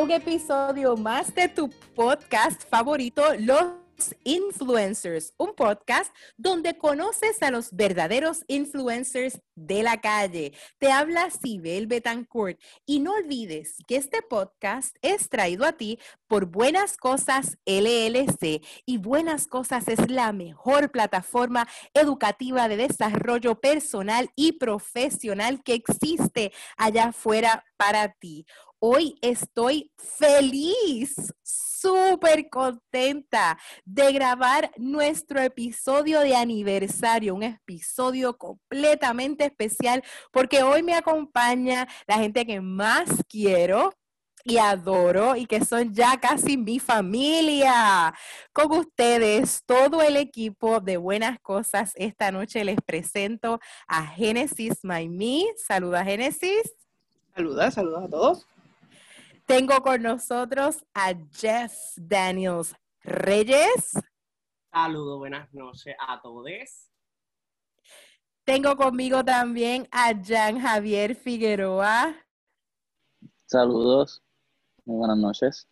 Un episodio más de tu podcast favorito, Los Influencers, un podcast donde conoces a los verdaderos influencers de la calle. Te habla Sibel Betancourt y no olvides que este podcast es traído a ti por Buenas Cosas LLC y Buenas Cosas es la mejor plataforma educativa de desarrollo personal y profesional que existe allá afuera para ti. Hoy estoy feliz, súper contenta de grabar nuestro episodio de aniversario, un episodio completamente especial porque hoy me acompaña la gente que más quiero, y adoro y que son ya casi mi familia. Con ustedes, todo el equipo de Buenas Cosas, esta noche les presento a Génesis Maimí. Saluda Génesis. Saluda, saluda a todos. Tengo con nosotros a Jeff Daniels Reyes. Saludos, buenas noches a todos. Tengo conmigo también a Jan Javier Figueroa. Saludos, muy buenas noches.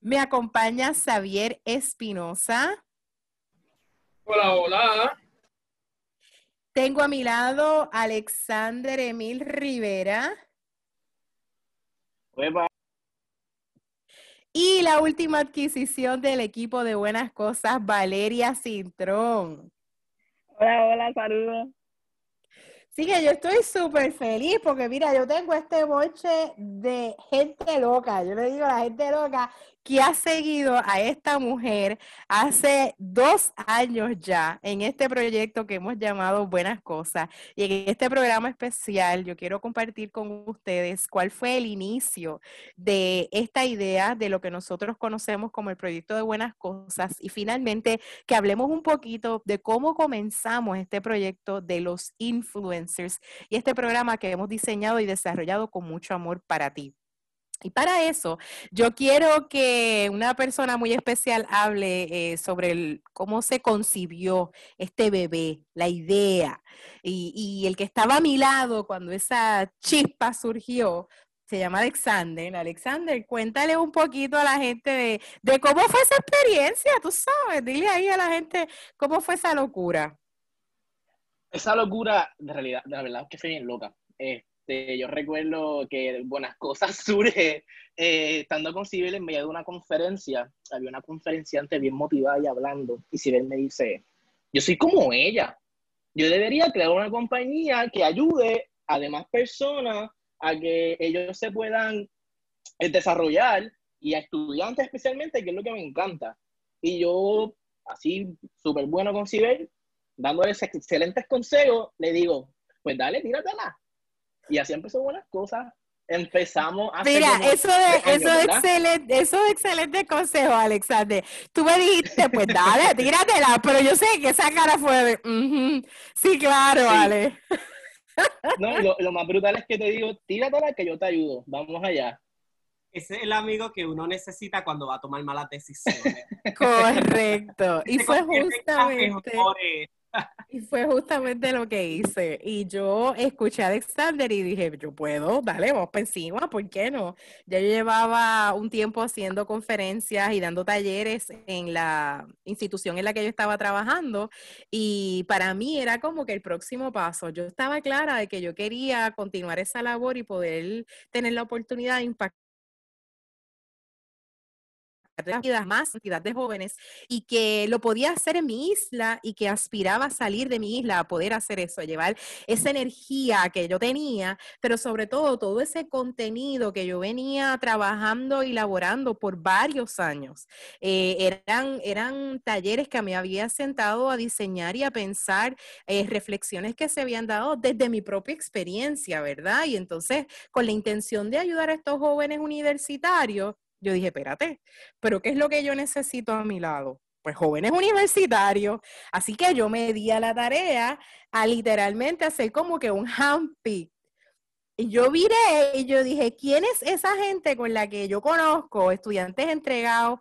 Me acompaña Xavier Espinosa. Hola, hola. Tengo a mi lado Alexander Emil Rivera. Y la última adquisición del equipo de Buenas Cosas, Valeria Cintrón. Hola, hola, saludos. Sí, que yo estoy súper feliz porque mira, yo tengo este boche de gente loca. Yo le digo a la gente loca que ha seguido a esta mujer hace dos años ya en este proyecto que hemos llamado Buenas Cosas. Y en este programa especial yo quiero compartir con ustedes cuál fue el inicio de esta idea de lo que nosotros conocemos como el proyecto de Buenas Cosas y finalmente que hablemos un poquito de cómo comenzamos este proyecto de los influencers y este programa que hemos diseñado y desarrollado con mucho amor para ti. Y para eso, yo quiero que una persona muy especial hable eh, sobre cómo se concibió este bebé, la idea. Y, el que estaba a mi lado cuando esa chispa surgió, se llama Alexander. Alexander, cuéntale un poquito a la gente de, cómo fue esa experiencia, tú sabes, dile ahí a la gente cómo fue esa locura. Esa locura, de realidad, de la verdad que fue bien loca. Este, yo recuerdo que Buenas Cosas surge eh, estando con Sibel en medio de una conferencia. Había una conferenciante bien motivada y hablando. Y Sibel me dice, yo soy como ella. Yo debería crear una compañía que ayude a demás personas a que ellos se puedan eh, desarrollar y a estudiantes especialmente, que es lo que me encanta. Y yo, así, súper bueno con Sibel, dándole excelentes consejos, le digo, pues dale, tíratela. Y así empezó buenas cosas. Empezamos a Mira, eso de, eso es excelente, eso es excelente consejo, Alexander. Tú me dijiste, pues dale, tíratela, pero yo sé que esa cara fue de, sí, claro, vale. No, lo, lo, más brutal es que te digo, tíratela que yo te ayudo, vamos allá. Ese es el amigo que uno necesita cuando va a tomar malas decisiones. Correcto. Y fue justamente... Y fue justamente lo que hice. Y yo escuché a Alexander y dije, yo puedo, dale, vamos para encima, ¿por qué no? Ya yo llevaba un tiempo haciendo conferencias y dando talleres en la institución en la que yo estaba trabajando y para mí era como que el próximo paso. Yo estaba clara de que yo quería continuar esa labor y poder tener la oportunidad de impactar más cantidad de jóvenes y que lo podía hacer en mi isla y que aspiraba a salir de mi isla a poder hacer eso, a llevar esa energía que yo tenía, pero sobre todo todo ese contenido que yo venía trabajando y elaborando por varios años. Eh, eran, eran talleres que me había sentado a diseñar y a pensar eh, reflexiones que se habían dado desde mi propia experiencia, ¿verdad? Y entonces, con la intención de ayudar a estos jóvenes universitarios, yo dije, espérate, pero ¿qué es lo que yo necesito a mi lado? Pues jóvenes universitarios. Así que yo me di a la tarea a literalmente hacer como que un handpick. Y yo viré y yo dije, ¿quién es esa gente con la que yo conozco, estudiantes entregados,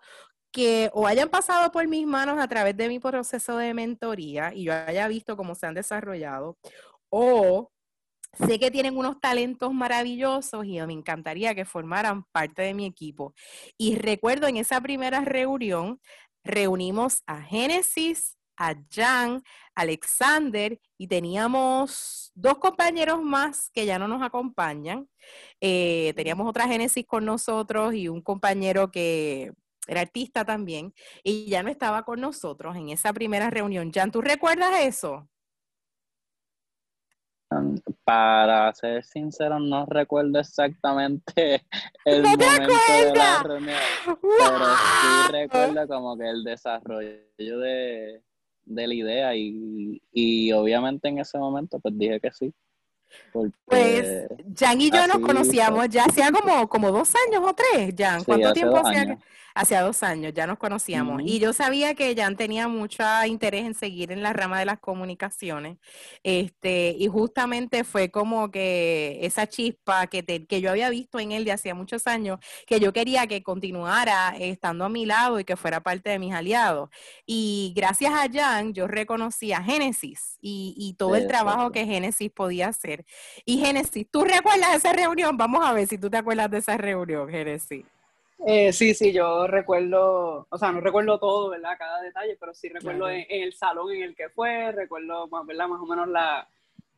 que o hayan pasado por mis manos a través de mi proceso de mentoría y yo haya visto cómo se han desarrollado, o Sé que tienen unos talentos maravillosos y me encantaría que formaran parte de mi equipo. Y recuerdo en esa primera reunión, reunimos a Génesis, a Jan, Alexander y teníamos dos compañeros más que ya no nos acompañan. Eh, teníamos otra Génesis con nosotros y un compañero que era artista también y ya no estaba con nosotros en esa primera reunión. Jan, ¿tú recuerdas eso? Para ser sincero, no recuerdo exactamente el ¿No te momento de la reunión, pero sí recuerdo como que el desarrollo de, de la idea y, y obviamente en ese momento pues dije que sí. Porque Pues Jan y yo nos conocíamos ya hacía como, como dos años o tres, Jan. ¿Cuánto tiempo hacía? Hacía dos años, ya nos conocíamos. Y yo sabía que Jan tenía mucho interés en seguir en la rama de las comunicaciones. Este, y justamente fue como que esa chispa que, te- que yo había visto en él de hacía muchos años, que yo quería que continuara estando a mi lado y que fuera parte de mis aliados. Y gracias a Jan, yo reconocí a Génesis y, y todo el trabajo que Génesis podía hacer. Y Génesis, ¿tú recuerdas esa reunión? Vamos a ver si tú te acuerdas de esa reunión, Génesis. Eh, sí, sí, yo recuerdo, o sea, no recuerdo todo, ¿verdad? Cada detalle, pero sí recuerdo Claro. en, en el salón en el que fue, recuerdo, más, ¿verdad? Más o menos la,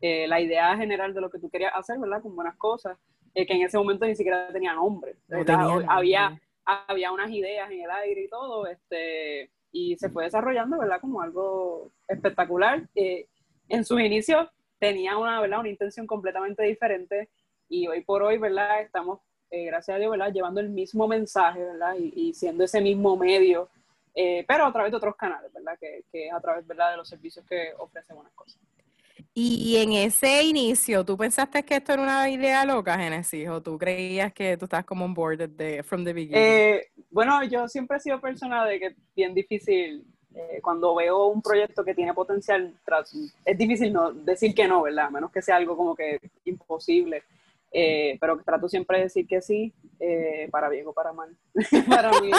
eh, la idea general de lo que tú querías hacer, ¿verdad? Con buenas cosas, eh, que en ese momento ni siquiera tenía nombre, No tenía nombre. Había, había unas ideas en el aire y todo, este, y se fue desarrollando, ¿verdad? Como algo espectacular. Eh, en sus inicios tenía una, ¿verdad? Una intención completamente diferente y hoy por hoy, ¿verdad? Estamos, eh, gracias a Dios, ¿verdad? Llevando el mismo mensaje, ¿verdad? Y, y siendo ese mismo medio, eh, pero a través de otros canales, ¿verdad? Que, que a través, ¿verdad? De los servicios que ofrecen unas cosas. Y en ese inicio, ¿tú pensaste que esto era una idea loca, Génesis? ¿O tú creías que tú estás como on board desde from the beginning? Eh, bueno, yo siempre he sido persona de que es bien difícil, eh, cuando veo un proyecto que tiene potencial, es difícil no decir que no, ¿verdad? A menos que sea algo como que imposible. Eh, pero trato siempre de decir que sí, eh, para bien o para mal, para, mi,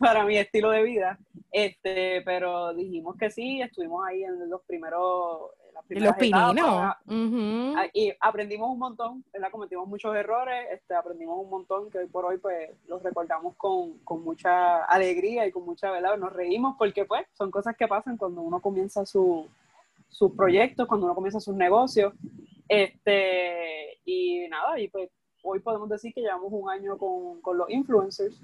para mi estilo de vida. Este, pero dijimos que sí, estuvimos ahí en los primeros, las los primeras etapas, pininos. Ujú. Ah, y aprendimos un montón, ¿verdad? Cometimos muchos errores, este, aprendimos un montón que hoy por hoy pues los recordamos con, con mucha alegría y con mucha, ¿verdad? Nos reímos porque pues son cosas que pasan cuando uno comienza su, sus proyectos, cuando uno comienza sus negocios. Este, y nada, y pues hoy podemos decir que llevamos un año con, con los influencers.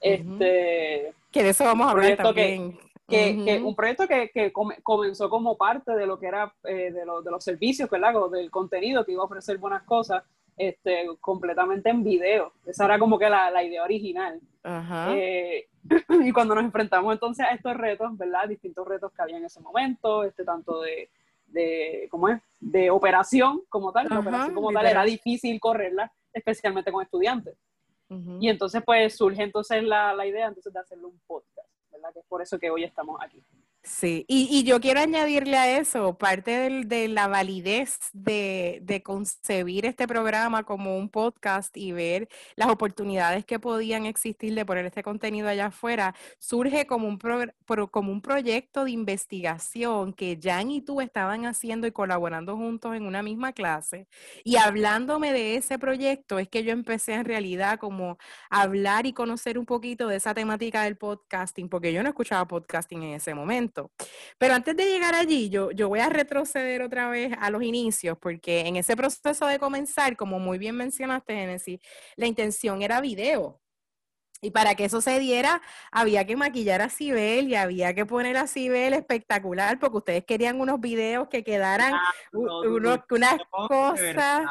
Este, Que de eso vamos a hablar proyecto que- que, que Ujú. un proyecto que, que come- comenzó como parte de lo que era eh, de, lo- de los servicios, ¿verdad? O del contenido que iba a ofrecer buenas cosas, este, completamente en video. Esa era como que la, la idea original. Ajá. Eh, y cuando nos enfrentamos entonces a estos retos, ¿verdad? Distintos retos que había en ese momento, este, tanto de, de ¿cómo es? De operación como tal. La Ajá, operación como tal era difícil correrla, especialmente con estudiantes. Y entonces pues surge entonces la, la idea entonces de hacerlo un podcast, ¿verdad? Que es por eso que hoy estamos aquí. Sí, y, y yo quiero añadirle a eso, parte del- de la validez de, de concebir este programa como un podcast y ver las oportunidades que podían existir de poner este contenido allá afuera, surge como un, pro- como un proyecto de investigación que Jan y tú estaban haciendo y colaborando juntos en una misma clase. Y hablándome de ese proyecto es que yo empecé en realidad como a hablar y conocer un poquito de esa temática del podcasting, porque yo no escuchaba podcasting en ese momento. Pero antes de llegar allí, yo, yo voy a retroceder otra vez a los inicios, porque en ese proceso de comenzar, como muy bien mencionaste, Genesis, la intención era video. Y para que eso se diera, había que maquillar a Sibel y había que poner a Sibel espectacular, porque ustedes querían unos videos que quedaran No, unos- unas cosas.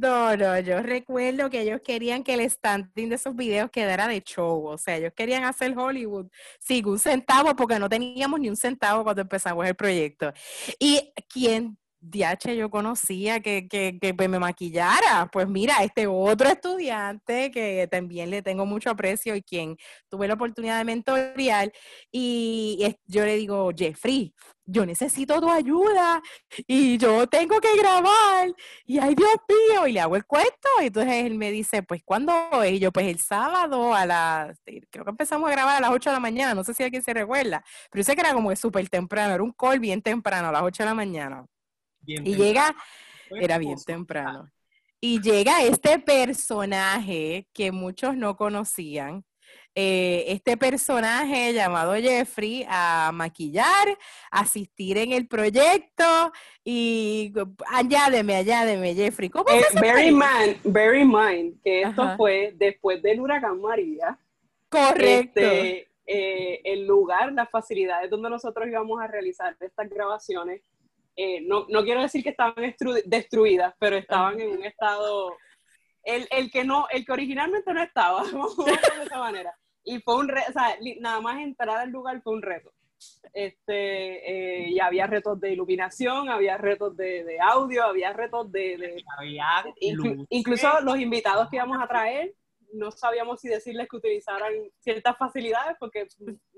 No, no, yo recuerdo que ellos querían que el standing de esos videos quedara de show, o sea, ellos querían hacer Hollywood sin un centavo porque no teníamos ni un centavo cuando empezamos el proyecto. Y quien DH yo conocía que, que, que me maquillara, pues mira, este otro estudiante que también le tengo mucho aprecio y quien tuve la oportunidad de mentorear, y yo le digo, Jeffrey, yo necesito tu ayuda y yo tengo que grabar y ay Dios mío, y le hago el cuento, y entonces él me dice, pues ¿cuándo? Y yo, pues el sábado a las, creo que empezamos a grabar a las 8 de la mañana, no sé si alguien se recuerda, pero yo sé que era como súper temprano, era un call bien temprano, a las 8 de la mañana. Bien Y temprano. llega, Era bien temprano. Y llega este personaje que muchos no conocían, eh, este personaje llamado Jeffrey a maquillar, asistir en el proyecto y añádeme, añádeme, Jeffrey. ¿Cómo Eh, esa bear, in mind, bear in mind que esto Ajá. fue después del huracán María. Correcto. Este, eh, el lugar, las facilidades donde nosotros íbamos a realizar estas grabaciones, eh, no, no quiero decir que estaban estru- destruidas, pero estaban en un estado, el, el que no, el que originalmente no estaba, vamos a ponerlo de esa manera. Y fue un reto, o sea, nada más entrar al lugar fue un reto. Este, eh, y había retos de iluminación, había retos de, de audio, había retos de, de- Había Inclu- incluso los invitados que íbamos a traer, no sabíamos si decirles que utilizaran ciertas facilidades porque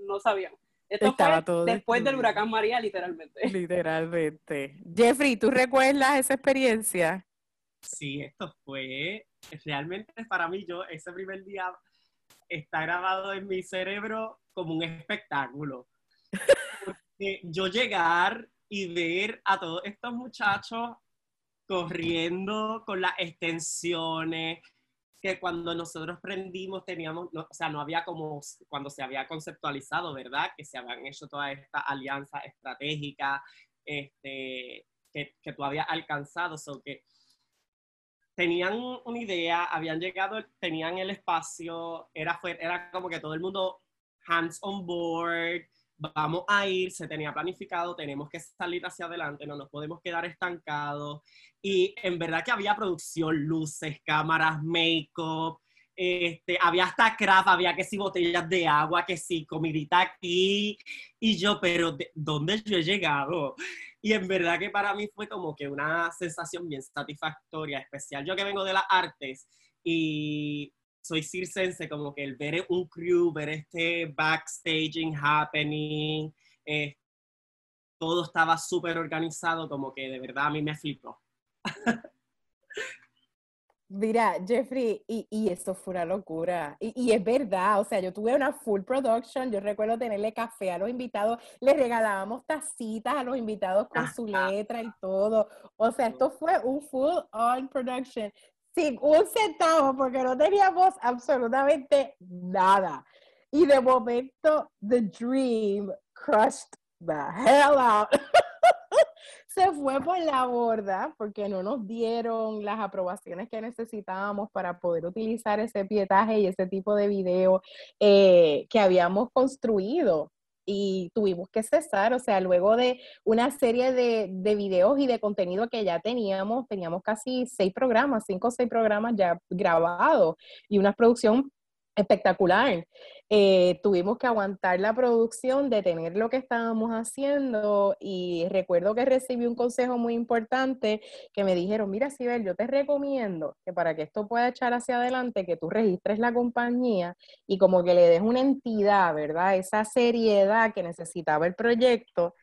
no sabíamos. Esto Estaba fue todo después del huracán María, literalmente. Literalmente. Jeffrey, ¿tú recuerdas esa experiencia? Sí, esto fue realmente para mí, yo ese primer día está grabado en mi cerebro como un espectáculo. Porque yo llegar y ver a todos estos muchachos corriendo con las extensiones, que cuando nosotros prendimos teníamos, no, o sea, no había como cuando se había conceptualizado, ¿verdad? Que se habían hecho todas estas alianzas estratégicas este, que, que tú habías alcanzado, so que tenían una idea, habían llegado, tenían el espacio, era, era como que todo el mundo hands on board, vamos a ir, se tenía planificado, tenemos que salir hacia adelante, no nos podemos quedar estancados. Y en verdad que había producción, luces, cámaras, make-up, este, había hasta craft, había que si botellas de agua, que si comidita aquí. Y yo, pero ¿de ¿dónde yo he llegado? Y en verdad que para mí fue como que una sensación bien satisfactoria, especial. Yo que vengo de las artes y soy circense, como que el ver un crew, ver este backstaging happening, eh, todo estaba súper organizado, como que de verdad a mí me flipó. Mira, Jeffrey, y, y esto fue una locura. Y, y es verdad, o sea, yo tuve una full production, yo recuerdo tenerle café a los invitados, le regalábamos tacitas a los invitados con su letra y todo. O sea, esto fue un full on production, sin un centavo, porque no teníamos absolutamente nada. Y de momento, the dream crushed the hell out. se fue por la borda porque no nos dieron las aprobaciones que necesitábamos para poder utilizar ese pietaje y ese tipo de video eh, que habíamos construido y tuvimos que cesar, o sea, luego de una serie de, de, videos y de contenido que ya teníamos, teníamos casi seis programas, cinco o seis programas ya grabados y una producción espectacular. Eh, tuvimos que aguantar la producción, detener lo que estábamos haciendo y recuerdo que recibí un consejo muy importante que me dijeron, mira Sibel, yo te recomiendo que para que esto pueda echar hacia adelante, que tú registres la compañía y como que le des una entidad, ¿verdad? Esa seriedad que necesitaba el proyecto.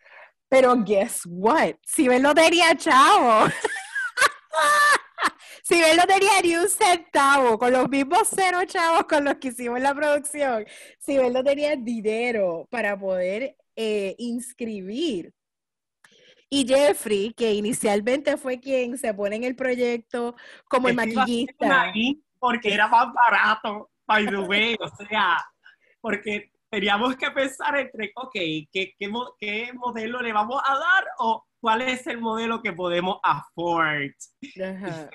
Pero guess what? Sibel no tenía chavo. Si él no tenía ni un centavo, con los mismos cero chavos con los que hicimos la producción, si él no tenía dinero para poder eh, inscribir. Y Jeffrey, que inicialmente fue quien se pone en el proyecto como el maquillista. Porque era más barato, by the way, o sea, porque teníamos que pensar entre, ok, ¿qué, qué, qué modelo le vamos a dar o cuál es el modelo que podemos afford? Ajá.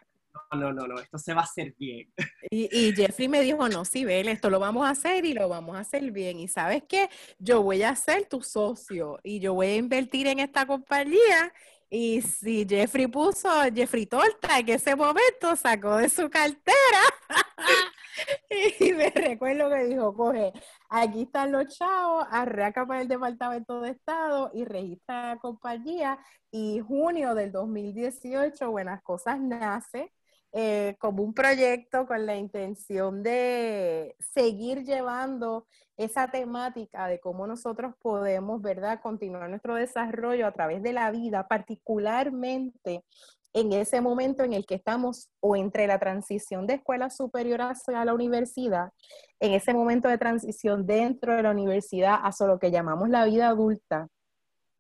No, no, no, esto se va a hacer bien. Y, Jeffrey me dijo, no, Sibel, esto lo vamos a hacer y lo vamos a hacer bien. Y sabes qué, yo voy a ser tu socio y yo voy a invertir en esta compañía. Y si Jeffrey puso, Jeffrey Torta en ese momento sacó de su cartera y me recuerdo que dijo, coge, aquí están los chavos, arranca para el Departamento de Estado y registra la compañía. Y junio del 2018, Buenas Cosas nace eh, como un proyecto con la intención de seguir llevando esa temática de cómo nosotros podemos, ¿verdad?, continuar nuestro desarrollo a través de la vida, particularmente en ese momento en el que estamos o entre la transición de escuela superior hacia la universidad, en ese momento de transición dentro de la universidad hacia lo que llamamos la vida adulta,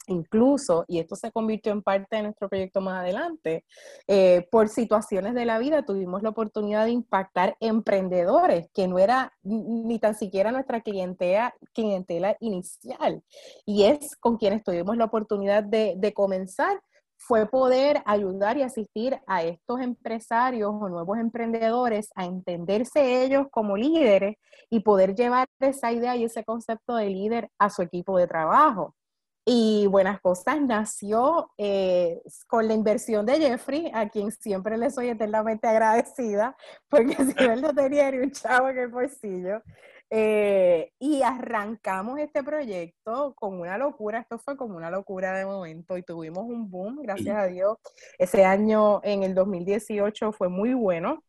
Incluso, y esto se convirtió en parte de nuestro proyecto más adelante, eh, por situaciones de la vida tuvimos la oportunidad de impactar emprendedores, que no era ni tan siquiera nuestra clientela, clientela inicial. Y es con quienes tuvimos la oportunidad de, de comenzar fue poder ayudar y asistir a estos empresarios o nuevos emprendedores a entenderse ellos como líderes y poder llevar esa idea y ese concepto de líder a su equipo de trabajo. Y Buenas Cosas nació eh, con la inversión de Jeffrey, a quien siempre le soy eternamente agradecida, porque si él no tenía ni un chavo en el bolsillo. Eh, y arrancamos este proyecto con una locura, esto fue como una locura de momento y tuvimos un boom, gracias a Dios. Ese año, en el 2018, fue muy bueno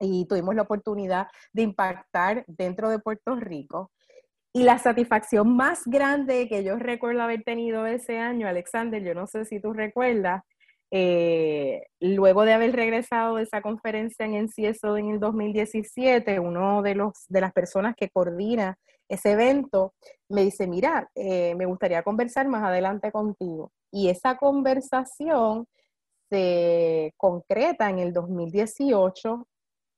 y tuvimos la oportunidad de impactar dentro de Puerto Rico. Y la satisfacción más grande que yo recuerdo haber tenido ese año, Alexander, yo no sé si tú recuerdas, eh, luego de haber regresado de esa conferencia en NCSO en el 2017, uno de, los, de las personas que coordina ese evento me dice, mira, eh, me gustaría conversar más adelante contigo. Y esa conversación se concreta en el 2018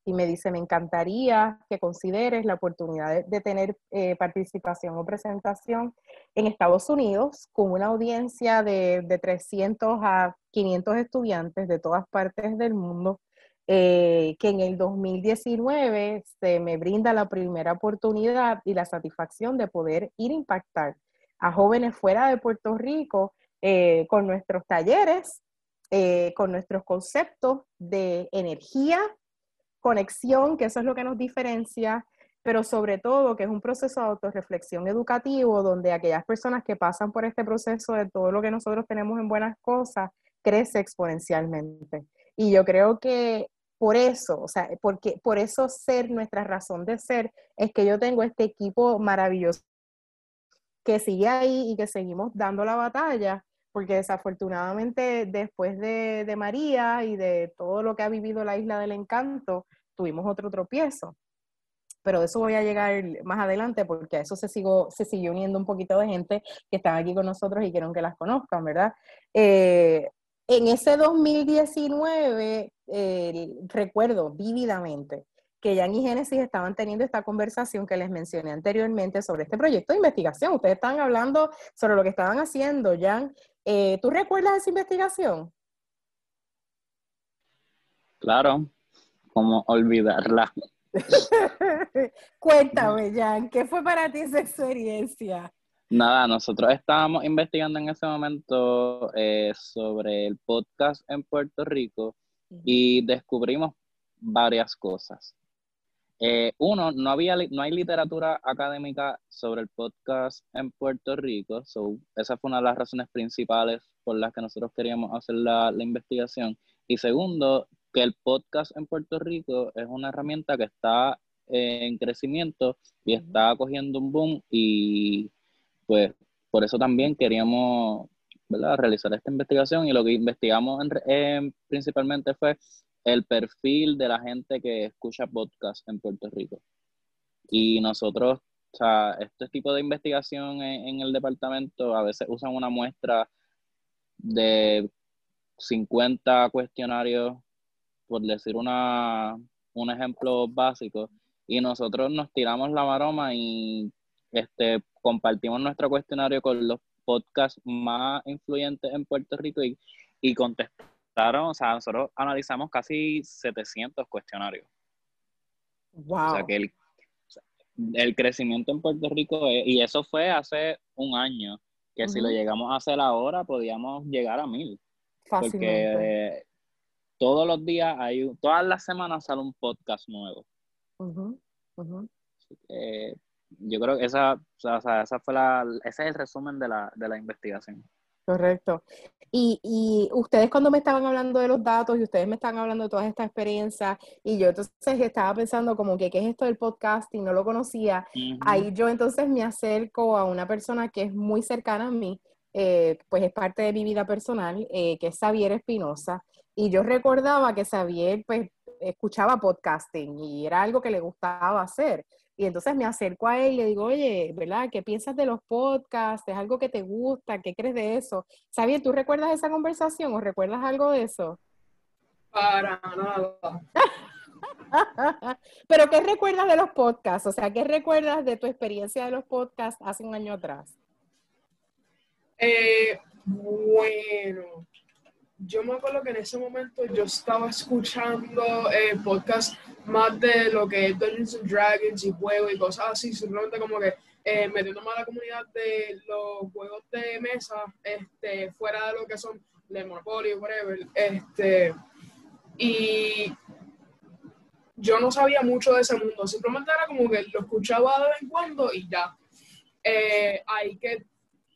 y me dice, me encantaría que consideres la oportunidad de, tener eh, participación o presentación en Estados Unidos con una audiencia de, de 300 a 500 estudiantes de todas partes del mundo, eh, que en el 2019 se me brinda la primera oportunidad y la satisfacción de poder ir a impactar a jóvenes fuera de Puerto Rico eh, con nuestros talleres, con nuestros conceptos de energía, conexión, que eso es lo que nos diferencia, pero sobre todo que es un proceso de autorreflexión educativo donde aquellas personas que pasan por este proceso de todo lo que nosotros tenemos en buenas cosas, crece exponencialmente. Y yo creo que por eso, o sea, porque por eso ser nuestra razón de ser, es que yo tengo este equipo maravilloso que sigue ahí y que seguimos dando la batalla, porque desafortunadamente después de, de, María y de todo lo que ha vivido la isla del encanto, tuvimos otro tropiezo. Pero de eso voy a llegar más adelante porque a eso se, sigo, se siguió uniendo un poquito de gente que están aquí con nosotros y quieren que las conozcan, ¿verdad? Eh, en ese 2019, eh, recuerdo vívidamente que Jan y Génesis estaban teniendo esta conversación que les mencioné anteriormente sobre este proyecto de investigación. Ustedes estaban hablando sobre lo que estaban haciendo, Jan. Eh, ¿Tú recuerdas esa investigación? Claro, como olvidarla. Cuéntame, Jan, ¿qué fue para ti esa experiencia? Nada, nosotros estábamos investigando en ese momento eh, sobre el podcast en Puerto Rico y descubrimos varias cosas. Eh, uno, no, había, no hay literatura académica sobre el podcast en Puerto Rico, so, esa fue una de las razones principales por las que nosotros queríamos hacer la, la investigación. Y segundo, que el podcast en Puerto Rico es una herramienta que está en crecimiento y está cogiendo un boom y pues por eso también queríamos ¿verdad? realizar esta investigación y lo que investigamos principalmente fue el perfil de la gente que escucha podcast en Puerto Rico. Y nosotros, o sea, este tipo de investigación en, el departamento a veces usan una muestra de 50 cuestionarios, por decir una, un ejemplo básico, y nosotros nos tiramos la maroma y este, compartimos nuestro cuestionario con los podcasts más influyentes en Puerto Rico y, y contestamos o sea, nosotros analizamos casi 700 cuestionarios. Wow. O sea, que el, el crecimiento en Puerto Rico, y eso fue hace un año, que si lo llegamos a hacer ahora, podíamos llegar a mil. Porque todos los días hay, todas las semanas sale un podcast nuevo. yo creo que esa, o sea, esa fue la, ese es el resumen de la, de la investigación. Correcto. Y, y, ustedes cuando me estaban hablando de los datos y ustedes me estaban hablando de todas estas experiencias y yo entonces estaba pensando como que qué es esto del podcast y no lo conocía, ahí yo entonces me acerco a una persona que es muy cercana a mí, eh, pues es parte de mi vida personal, eh, que es Xavier Espinosa. Y yo recordaba que Xavier pues escuchaba podcasting y era algo que le gustaba hacer. Y entonces me acerco a él y le digo, oye, ¿verdad? ¿Qué piensas de los podcasts? ¿Es algo que te gusta? ¿Qué crees de eso? Xavier, ¿tú recuerdas esa conversación o recuerdas algo de eso? Para nada. Pero ¿qué recuerdas de los podcasts? O sea, ¿qué recuerdas de tu experiencia de los podcasts hace un año atrás? Eh, bueno, yo me acuerdo que en ese momento yo estaba escuchando eh, podcasts más de lo que es Dungeons and Dragons y juegos y cosas así, simplemente como que eh, metiéndome a la comunidad de los juegos de mesa, este, fuera de lo que son de Monopoly, whatever, este, y yo no sabía mucho de ese mundo, simplemente era como que lo escuchaba de vez en cuando y ya. Eh, ahí que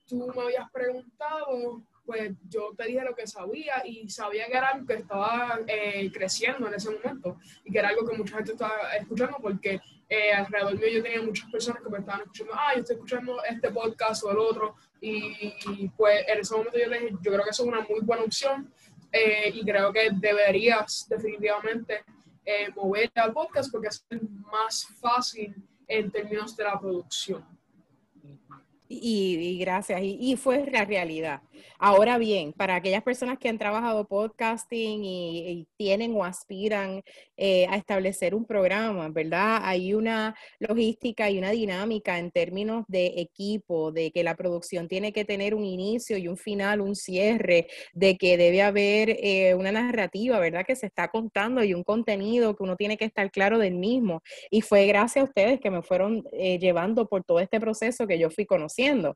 tú me habías preguntado, pues yo te dije lo que sabía y sabía que era algo que estaba eh, creciendo en ese momento y que era algo que mucha gente estaba escuchando porque eh, alrededor mío yo tenía muchas personas que me estaban escuchando, ah, yo estoy escuchando este podcast o el otro y, pues en ese momento yo le dije, yo creo que eso es una muy buena opción eh, y creo que deberías definitivamente moverte al podcast porque es más fácil en términos de la producción. Y, gracias, y, fue la realidad. Ahora bien, para aquellas personas que han trabajado podcasting y, tienen o aspiran eh, a establecer un programa, ¿verdad? Hay una logística y una dinámica en términos de equipo, de que la producción tiene que tener un inicio y un final, un cierre, de que debe haber eh, una narrativa, ¿verdad? Que se está contando y un contenido que uno tiene que estar claro del mismo. Y fue gracias a ustedes que me fueron eh, llevando por todo este proceso que yo fui conociendo.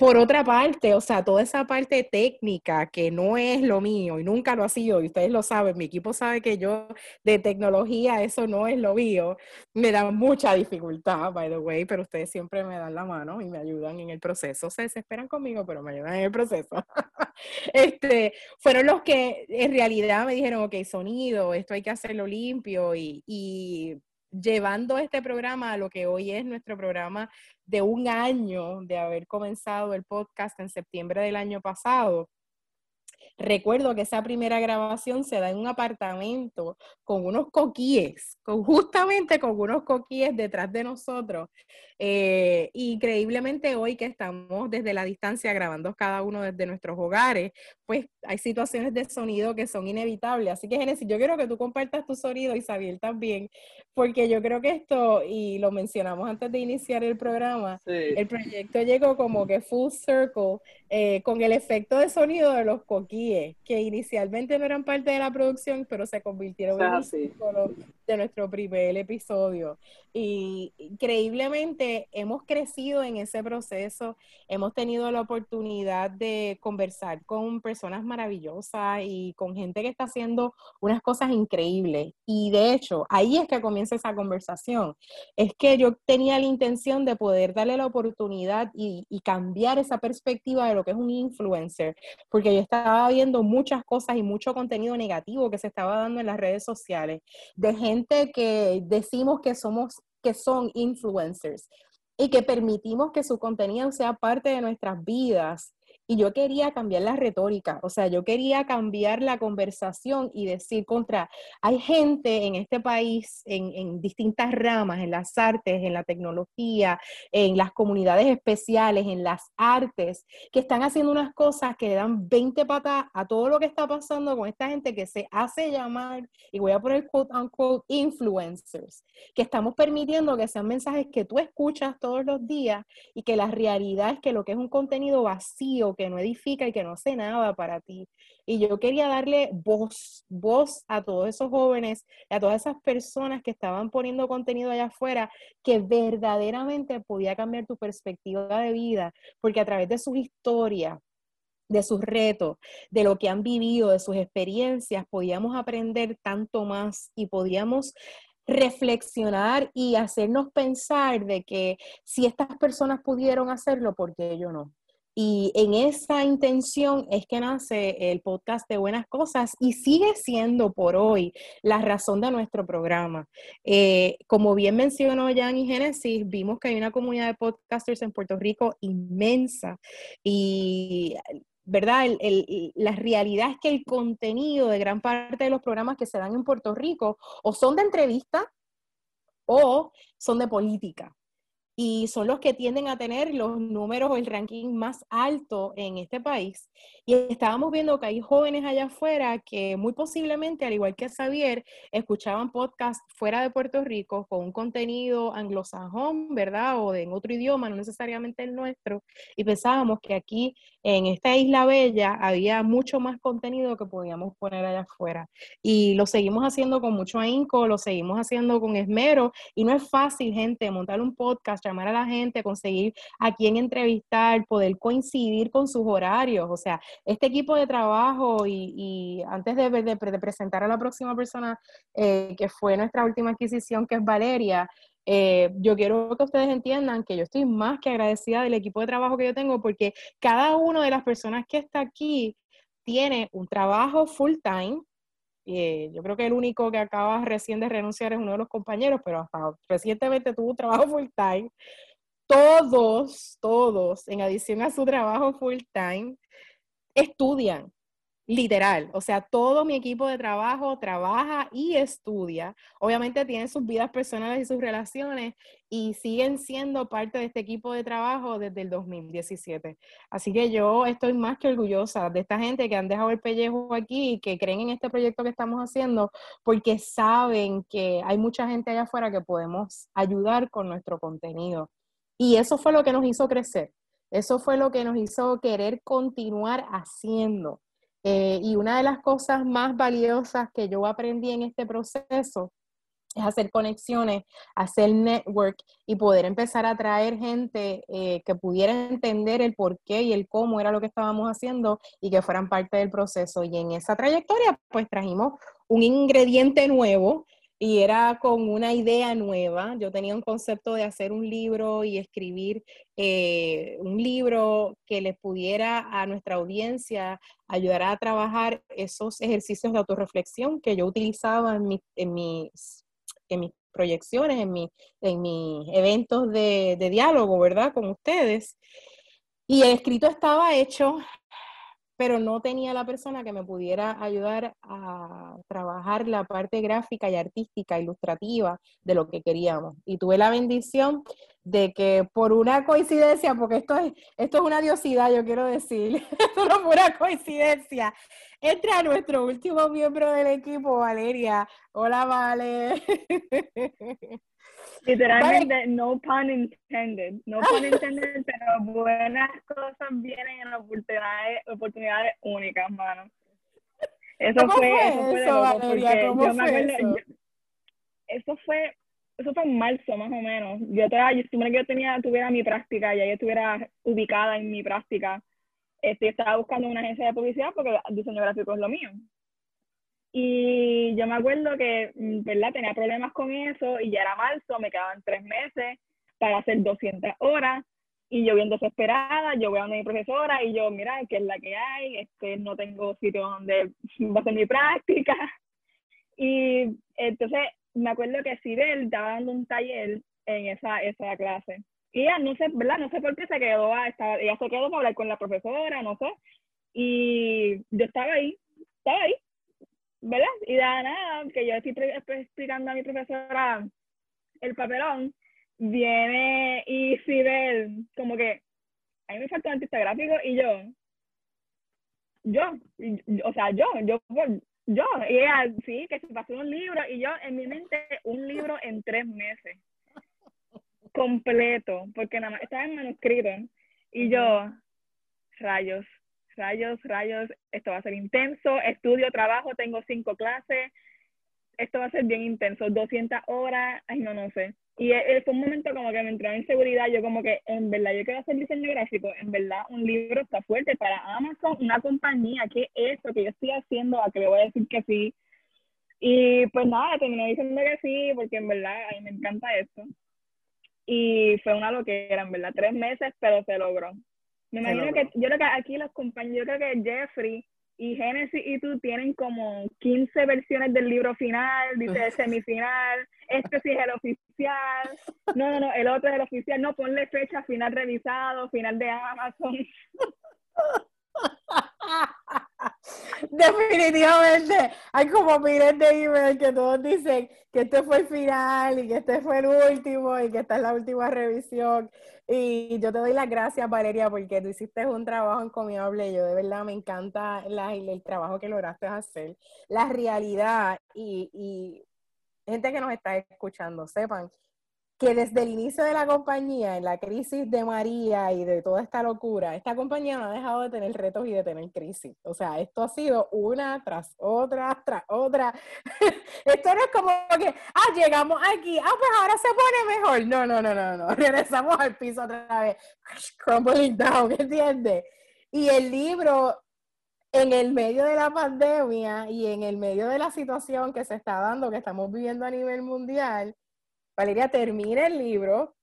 Por otra parte, o sea, toda esa parte técnica que no es lo mío y nunca lo ha sido, y ustedes lo saben, mi equipo sabe que yo de tecnología eso no es lo mío, me da mucha dificultad, by the way, pero ustedes siempre me dan la mano y me ayudan en el proceso. Se desesperan conmigo, pero me ayudan en el proceso. este, fueron los que en realidad me dijeron, ok, sonido, esto hay que hacerlo limpio y, y llevando este programa a lo que hoy es nuestro programa de un año de haber comenzado el podcast en septiembre del año pasado. Recuerdo que esa primera grabación se da en un apartamento con unos coquíes, con, justamente con unos coquíes detrás de nosotros. Eh, increíblemente hoy que estamos desde la distancia grabando cada uno desde nuestros hogares, pues hay situaciones de sonido que son inevitables. Así que Genesis, yo quiero que tú compartas tu sonido y Sabiel también, porque yo creo que esto, y lo mencionamos antes de iniciar el programa, el proyecto llegó como que full circle eh, con el efecto de sonido de los coquíes, que inicialmente no eran parte de la producción, pero se convirtieron en un de nuestro primer episodio. Y increíblemente hemos crecido en ese proceso, hemos tenido la oportunidad de conversar con personas maravillosas y con gente que está haciendo unas cosas increíbles. Y de hecho, ahí es que comienza esa conversación. Es que yo tenía la intención de poder darle la oportunidad y, y cambiar esa perspectiva de lo que es un influencer, porque yo estaba viendo muchas cosas y mucho contenido negativo que se estaba dando en las redes sociales de gente que decimos que somos que son influencers y que permitimos que su contenido sea parte de nuestras vidas y yo quería cambiar la retórica, o sea, yo quería cambiar la conversación y decir contra, hay gente en este país, en, distintas ramas, en las artes, en la tecnología, en las comunidades especiales, en las artes, que están haciendo unas cosas que le dan 20 patas a todo lo que está pasando con esta gente que se hace llamar, y voy a poner quote unquote, influencers, que estamos permitiendo que sean mensajes que tú escuchas todos los días y que la realidad es que lo que es un contenido vacío, que no edifica y que no hace nada para ti. Y yo quería darle voz, voz a todos esos jóvenes, a todas esas personas que estaban poniendo contenido allá afuera, que verdaderamente podía cambiar tu perspectiva de vida, porque a través de sus historias, de sus retos, de lo que han vivido, de sus experiencias, podíamos aprender tanto más y podíamos reflexionar y hacernos pensar de que si estas personas pudieron hacerlo, ¿por qué yo no? Y en esa intención es que nace el podcast de Buenas Cosas y sigue siendo por hoy la razón de nuestro programa. Eh, como bien mencionó Jan y Génesis, vimos que hay una comunidad de podcasters en Puerto Rico inmensa y ¿verdad? la realidad es que el contenido de gran parte de los programas que se dan en Puerto Rico o son de entrevistas o son de política y son los que tienden a tener los números o el ranking más alto en este país. Y estábamos viendo que hay jóvenes allá afuera que muy posiblemente, al igual que Xavier, escuchaban podcasts fuera de Puerto Rico con un contenido anglosajón, ¿verdad? O de en otro idioma, no necesariamente el nuestro. Y pensábamos que aquí en esta isla bella había mucho más contenido que podíamos poner allá afuera. Y lo seguimos haciendo con mucho ahínco, lo seguimos haciendo con esmero. Y no es fácil, gente, montar un podcast llamar a la gente, conseguir a quién entrevistar, poder coincidir con sus horarios. O sea, este equipo de trabajo y, antes de, presentar a la próxima persona eh, que fue nuestra última adquisición, que es Valeria, eh, yo quiero que ustedes entiendan que yo estoy más que agradecida del equipo de trabajo que yo tengo porque cada una de las personas que está aquí tiene un trabajo full time, eh, yo creo que el único que acaba recién de renunciar es uno de los compañeros, pero hasta recientemente tuvo un trabajo full time. Todos, todos, en adición a su trabajo full time, estudian literal. O sea, todo mi equipo de trabajo trabaja y estudia. Obviamente tienen sus vidas personales y sus relaciones y siguen siendo parte de este equipo de trabajo desde el 2017. Así que yo estoy más que orgullosa de esta gente que han dejado el pellejo aquí y que creen en este proyecto que estamos haciendo porque saben que hay mucha gente allá afuera que podemos ayudar con nuestro contenido. Y eso fue lo que nos hizo crecer. Eso fue lo que nos hizo querer continuar haciendo. Eh, y una de las cosas más valiosas que yo aprendí en este proceso es hacer conexiones, hacer network y poder empezar a traer gente eh, que pudiera entender el por qué y el cómo era lo que estábamos haciendo y que fueran parte del proceso. Y en esa trayectoria, pues trajimos un ingrediente nuevo y era con una idea nueva. Yo tenía un concepto de hacer un libro y escribir eh, un libro que les pudiera a nuestra audiencia ayudar a trabajar esos ejercicios de autorreflexión que yo utilizaba en, en, mis, en mis proyecciones, en, mi, en mis eventos de, de diálogo, ¿verdad? Con ustedes. Y el escrito estaba hecho, pero no tenía la persona que me pudiera ayudar a trabajar la parte gráfica y artística, ilustrativa de lo que queríamos. Y tuve la bendición de que por una coincidencia, porque esto es, esto es una diosidad, yo quiero decir, solo por una coincidencia, entra nuestro último miembro del equipo, Valeria. Hola, Vale. Literalmente, no pun intended, no pun intended, pero buenas cosas vienen en oportunidades, oportunidades únicas, mano. Eso fue, eso fue, eso, Valeria, ¿cómo yo fue me eso? eso fue, eso fue en marzo más o menos. Yo todavía, yo que yo tenía, tuviera mi práctica, ya yo estuviera ubicada en mi práctica. Este, estaba buscando una agencia de publicidad porque diseño gráfico es lo mío. Y yo me acuerdo que, mm, ¿verdad? Tenía problemas con eso y ya era marzo, me quedaban tres meses para hacer 200 horas y yo bien desesperada, yo voy a mi profesora y yo, mira, ¿qué es la que hay? Este, no tengo sitio donde va a hacer mi práctica. Y entonces me acuerdo que Sibel estaba dando un taller en esa, esa clase. Y ella, no sé, ¿verdad? No sé por qué se quedó, ah, estaba, ella se quedó para hablar con la profesora, no sé. Y yo estaba ahí, estaba ahí, ¿verdad? Y de nada, que yo estoy explicando a mi profesora el papelón, viene y ve como que a mí me falta un artista gráfico y yo, yo, o sea, yo, yo, yo, y ella, sí, que se pasó un libro y yo en mi mente un libro en tres meses, completo, porque nada más estaba en manuscrito y yo, rayos, rayos, rayos, esto va a ser intenso, estudio, trabajo, tengo cinco clases, esto va a ser bien intenso, 200 horas, ay, no, no sé. Y e, e, fue un momento como que me entró en seguridad, yo como que, en verdad, yo quiero hacer diseño gráfico, en verdad, un libro está fuerte para Amazon, una compañía, ¿qué es eso que yo estoy haciendo? ¿A que le voy a decir que sí? Y pues nada, terminé diciendo que sí, porque en verdad a mí me encanta esto. Y fue una loquera, en verdad, tres meses, pero se logró. Me imagino que, yo creo que aquí los compañeros, yo creo que Jeffrey y Genesis y tú tienen como 15 versiones del libro final, dice semifinal, este sí es el oficial, no, no, no, el otro es el oficial, no, ponle fecha, final revisado, final de Amazon. Definitivamente, hay como miles de emails que todos dicen que este fue el final y que este fue el último y que esta es la última revisión. Y yo te doy las gracias, Valeria, porque tú hiciste un trabajo encomiable. Yo de verdad me encanta el trabajo que lograste hacer. La realidad y, y gente que nos está escuchando, sepan que desde el inicio de la compañía, en la crisis de María y de toda esta locura, esta compañía no ha dejado de tener retos y de tener crisis. O sea, esto ha sido una tras otra, tras otra. esto no es como que, ah, llegamos aquí, ah, pues ahora se pone mejor. No, no, no, no, no. Regresamos al piso otra vez, crumbling down, ¿entiendes? Y el libro en el medio de la pandemia y en el medio de la situación que se está dando, que estamos viviendo a nivel mundial, Valeria termina el libro,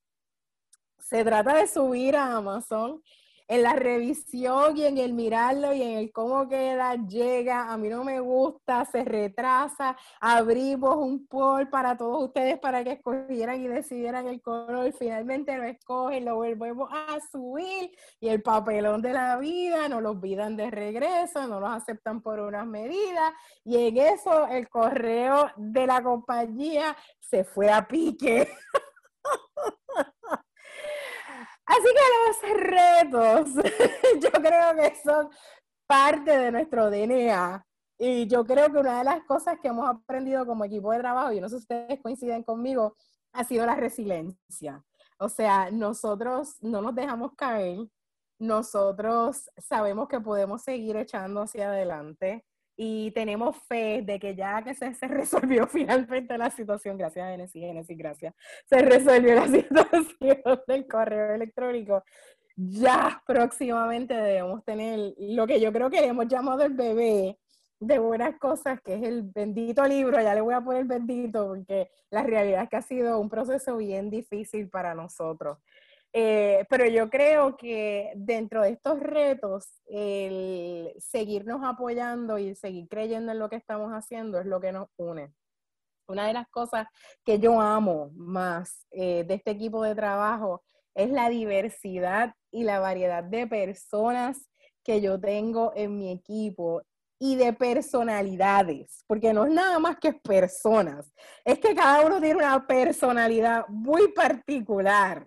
se trata de subir a Amazon, en la revisión y en el mirarlo y en el cómo queda, llega, a mí no me gusta, se retrasa, abrimos un poll para todos ustedes para que escogieran y decidieran el color, finalmente lo escogen, lo volvemos a subir y el papelón de la vida, nos lo olvidan de regreso, no los aceptan por unas medidas y en eso el correo de la compañía se fue a pique. Así que los retos, yo creo que son parte de nuestro DNA. Y yo creo que una de las cosas que hemos aprendido como equipo de trabajo, y no sé si ustedes coinciden conmigo, ha sido la resiliencia. O sea, nosotros no nos dejamos caer, nosotros sabemos que podemos seguir echando hacia adelante y tenemos fe de que ya que se, se resolvió finalmente la situación, gracias a Genesis, Genesis, gracias, se resolvió la situación del correo electrónico, ya próximamente debemos tener lo que yo creo que hemos llamado el bebé de buenas cosas, que es el bendito libro, ya le voy a poner bendito porque la realidad es que ha sido un proceso bien difícil para nosotros. Eh, pero yo creo que dentro de estos retos, el seguirnos apoyando y seguir creyendo en lo que estamos haciendo es lo que nos une. Una de las cosas que yo amo más eh, de este equipo de trabajo es la diversidad y la variedad de personas que yo tengo en mi equipo y de personalidades, porque no es nada más que personas, es que cada uno tiene una personalidad muy particular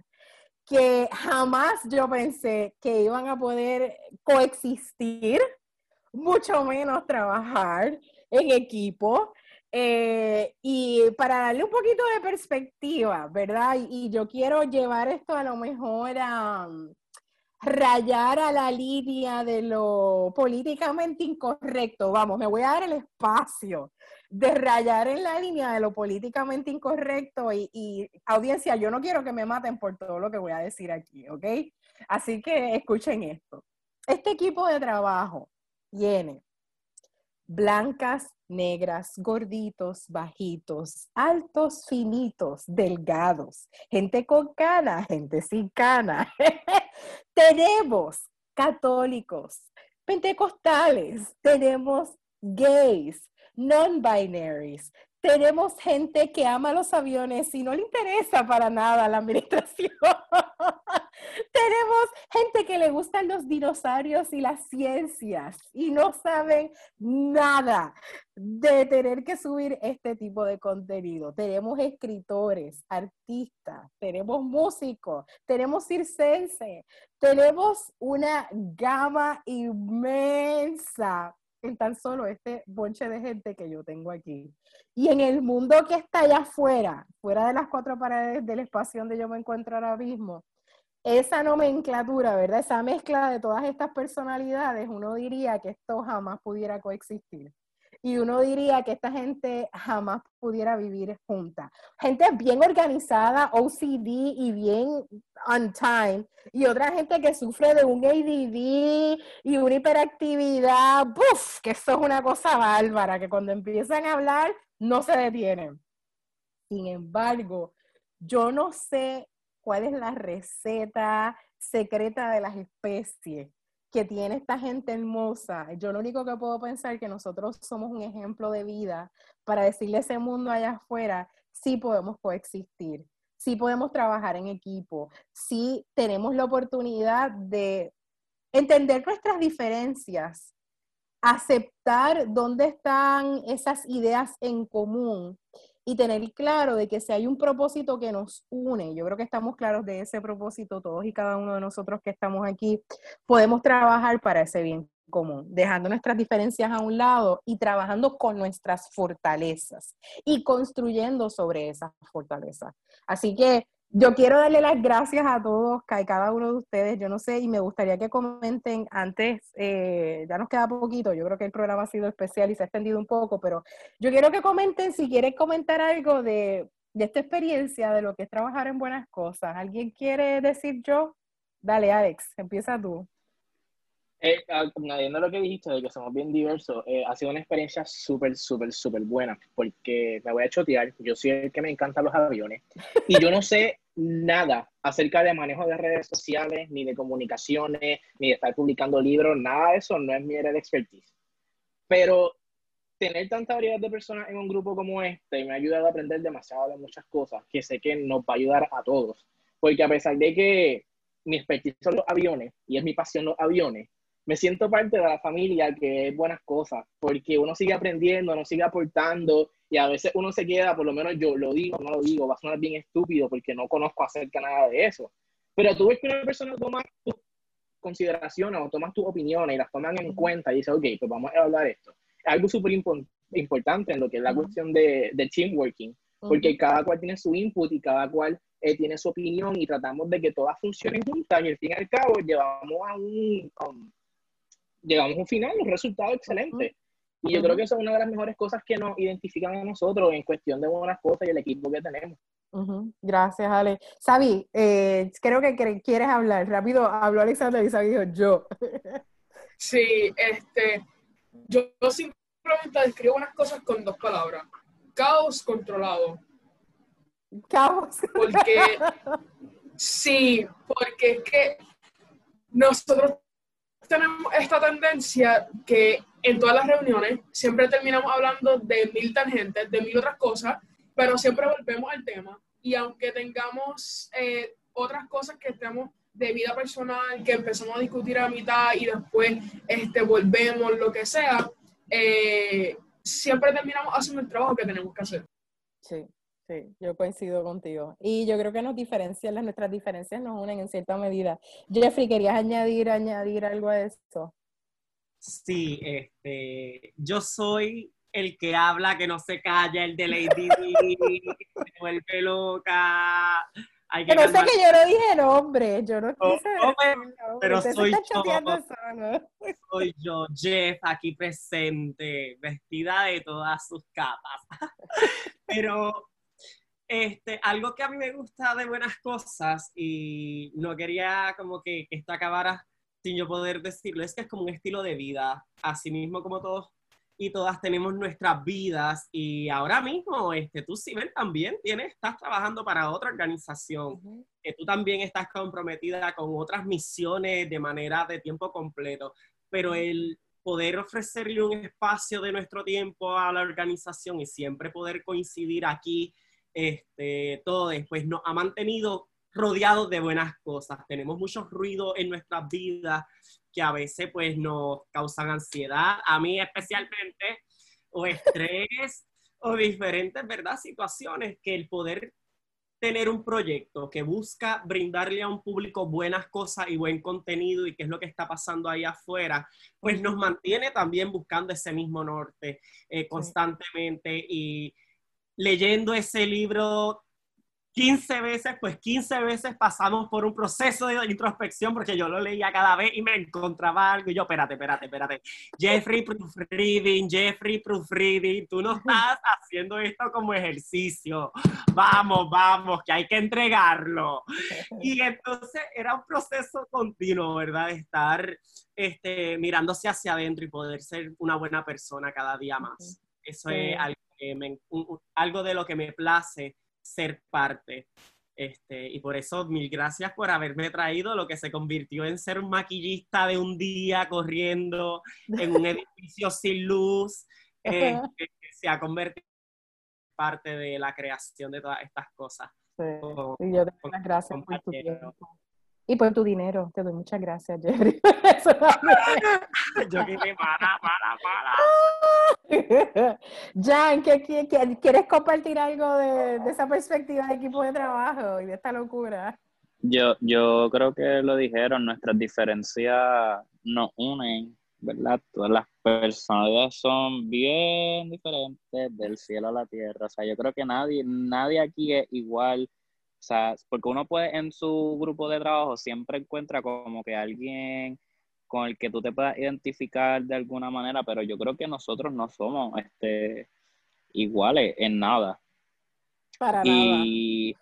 que jamás yo pensé que iban a poder coexistir, mucho menos trabajar en equipo. Eh, y para darle un poquito de perspectiva, ¿verdad? Y, yo quiero llevar esto a lo mejor a um, rayar a la línea de lo políticamente incorrecto. Vamos, me voy a dar el espacio de rayar en la línea de lo políticamente incorrecto y, audiencia, yo no quiero que me maten por todo lo que voy a decir aquí, ¿ok? Así que escuchen esto. Este equipo de trabajo tiene blancas, negras, gorditos, bajitos, altos, finitos, delgados, gente con cana, gente sin cana. tenemos católicos, pentecostales, tenemos gays, non-binaries. Tenemos gente que ama los aviones y no le interesa para nada la administración. Tenemos gente que le gustan los dinosaurios y las ciencias y no saben nada de tener que subir este tipo de contenido. Tenemos escritores, artistas, tenemos músicos, tenemos circense, tenemos una gama inmensa en tan solo este bonche de gente que yo tengo aquí. Y en el mundo que está allá afuera, fuera de las cuatro paredes del espacio donde yo me encuentro ahora mismo, esa nomenclatura, ¿verdad? Esa mezcla de todas estas personalidades, uno diría que esto jamás pudiera coexistir y uno diría que esta gente jamás pudiera vivir junta. Gente bien organizada, OCD y bien on time, y otra gente que sufre de un ADD y una hiperactividad, ¡buf! Que eso es una cosa bárbara, que cuando empiezan a hablar no se detienen. Sin embargo, yo no sé cuál es la receta secreta de las especies que tiene esta gente hermosa. Yo lo único que puedo pensar es que nosotros somos un ejemplo de vida para decirle a ese mundo allá afuera, sí podemos coexistir, sí podemos trabajar en equipo, sí tenemos la oportunidad de entender nuestras diferencias aceptar dónde están esas ideas en común y tener claro de que si hay un propósito que nos une, yo creo que estamos claros de ese propósito, todos y cada uno de nosotros que estamos aquí, podemos trabajar para ese bien común, dejando nuestras diferencias a un lado y trabajando con nuestras fortalezas y construyendo sobre esas fortalezas. Así que yo quiero darle las gracias a todos, a cada uno de ustedes. Yo no sé, y me gustaría que comenten antes, eh, ya nos queda poquito, yo creo que el programa ha sido especial y se ha extendido un poco, pero yo quiero que comenten si quieren comentar algo de, de esta experiencia, de lo que es trabajar en buenas cosas. ¿Alguien quiere decir yo? Dale, Alex, empieza tú. Eh, añadiendo lo que dijiste de que somos bien diversos, eh, ha sido una experiencia súper, súper, súper buena, porque me voy a chotear, yo soy el que me encantan los aviones, y yo no sé nada acerca de manejo de redes sociales, ni de comunicaciones, ni de estar publicando libros, nada de eso no es mi área de expertise. Pero tener tanta variedad de personas en un grupo como este me ha ayudado a aprender demasiado de muchas cosas que sé que nos va a ayudar a todos, porque a pesar de que mi expertise son los aviones y es mi pasión los aviones, me siento parte de la familia que es buenas cosas, porque uno sigue aprendiendo, uno sigue aportando y a veces uno se queda, por lo menos yo lo digo, no lo digo, va a sonar bien estúpido porque no conozco acerca nada de eso. Pero tú ves que una persona toma tus consideraciones o toma tus opiniones y las toman en cuenta y dice, ok, pues vamos a hablar esto. Es algo súper importante en lo que es la cuestión de, de teamworking, porque cada cual tiene su input y cada cual eh, tiene su opinión y tratamos de que todas funcionen juntas y al fin y al cabo llevamos a un, llegamos a un final, un resultado excelente. Y yo creo que eso es una de las mejores cosas que nos identifican a nosotros en cuestión de buenas cosas y el equipo que tenemos. Gracias, Ale. Sabi, eh, creo que quieres hablar. Rápido habló Alexander y Sabi dijo yo. sí, este, yo, simplemente describo unas cosas con dos palabras. Caos controlado. Caos. Porque, sí, porque es que nosotros tenemos esta tendencia que en todas las reuniones siempre terminamos hablando de mil tangentes, de mil otras cosas, pero siempre volvemos al tema. Y aunque tengamos eh, otras cosas que estemos de vida personal, que empezamos a discutir a mitad y después este, volvemos, lo que sea, eh, siempre terminamos haciendo el trabajo que tenemos que hacer. Sí, Sí, yo coincido contigo. Y yo creo que nos diferencian, nuestras diferencias nos unen en cierta medida. Jeffrey, ¿querías añadir, añadir algo a esto? Sí, este, yo soy el que habla, que no se calla, el de Lady D, se vuelve loca. Hay que no sé que yo no dije nombre, yo no quise oh, pero soy yo, soy yo, Jeff, aquí presente, vestida de todas sus capas. pero este, algo que a mí me gusta de buenas cosas y no quería como que, esto acabara sin yo poder decirlo, es que es como un estilo de vida, así mismo como todos y todas tenemos nuestras vidas. Y ahora mismo este, tú ven también tienes, estás trabajando para otra organización, que tú también estás comprometida con otras misiones de manera de tiempo completo, pero el poder ofrecerle un espacio de nuestro tiempo a la organización y siempre poder coincidir aquí este, todo después nos ha mantenido rodeados de buenas cosas. Tenemos mucho ruido en nuestras vidas que a veces pues nos causan ansiedad, a mí especialmente, o estrés, o diferentes, ¿verdad? Situaciones que el poder tener un proyecto que busca brindarle a un público buenas cosas y buen contenido y qué es lo que está pasando ahí afuera, pues nos mantiene también buscando ese mismo norte eh, constantemente y leyendo ese libro 15 veces, pues 15 veces pasamos por un proceso de introspección porque yo lo leía cada vez y me encontraba algo y yo, espérate, espérate, espérate. Jeffrey proofreading, Jeffrey proofreading, tú no estás haciendo esto como ejercicio. Vamos, vamos, que hay que entregarlo. Y entonces era un proceso continuo, ¿verdad? De estar este, mirándose hacia adentro y poder ser una buena persona cada día más. Eso es algo algo de lo que me place ser parte. Este, y por eso, mil gracias por haberme traído lo que se convirtió en ser un maquillista de un día corriendo en un edificio sin luz, eh, que se ha convertido en parte de la creación de todas estas cosas. Sí. y yo te doy las gracias por tu tiempo. Y por tu dinero, te doy muchas gracias, Jerry. Yo quedé para, para, para. Jan, ¿qué, qué- qué- quieres compartir algo de, de esa perspectiva de equipo de trabajo y de esta locura? Yo, yo creo que lo dijeron, nuestras diferencias nos unen, ¿verdad? Todas las personalidades son bien diferentes del cielo a la tierra. O sea, yo creo que nadie, nadie aquí es igual. O sea, porque uno puede en su grupo de trabajo siempre encuentra como que alguien con el que tú te puedas identificar de alguna manera, pero yo creo que nosotros no somos este, iguales en nada. Para nada. Y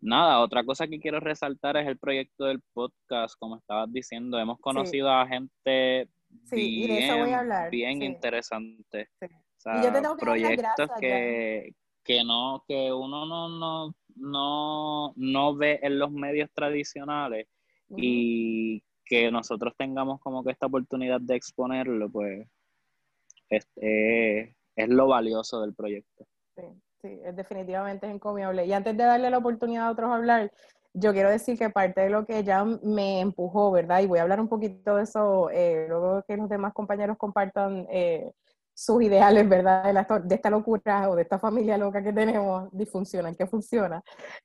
nada, otra cosa que quiero resaltar es el proyecto del podcast, como estabas diciendo, hemos conocido a gente Sí, y de eso voy a bien, hablar, bien sí. interesante. Sí. O sea, Y yo te tengo que dar las proyectos gracias, que, que no, que uno no, no, no, no ve en los medios tradicionales y que nosotros tengamos como que esta oportunidad de exponerlo, pues es, es- es lo valioso del proyecto. Sí, sí, es definitivamente es encomiable. Y antes de darle la oportunidad a otros a hablar, yo quiero decir que parte de lo que ya me empujó, ¿verdad? Y voy a hablar un poquito de eso eh, luego que los demás compañeros compartan eh, sus ideales, ¿verdad? De, la- esta locura o de esta familia loca que tenemos, disfuncional, que funciona.